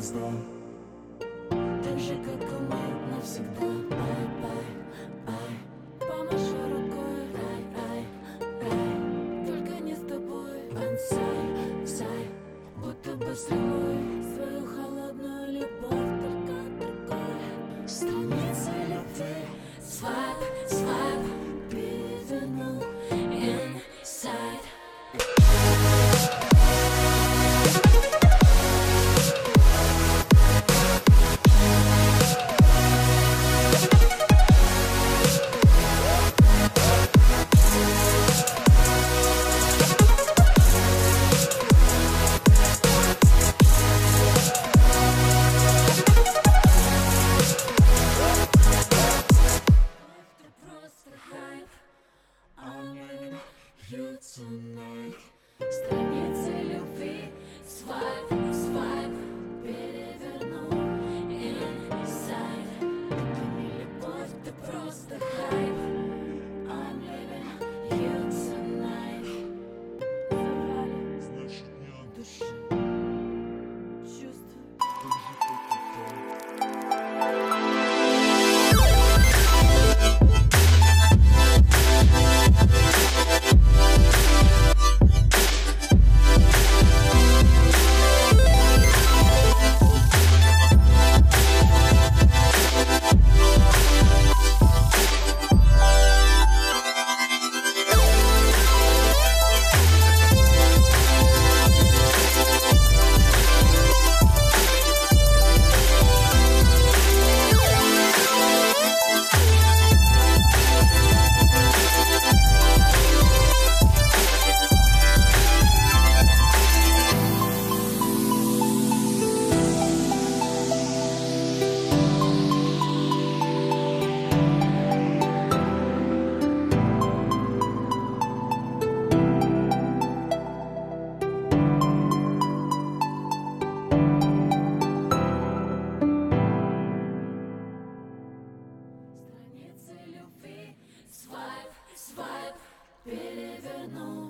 звезды Так же, как и мы навсегда. Ай, ай, ай. Помаши рукой. Рай, рай, рай Только не с тобой. Бонсай, сай. Будто бы стрелой Свою холодную любовь Только другой Страница любви Сват, сват. tonight. Pelé Vernon.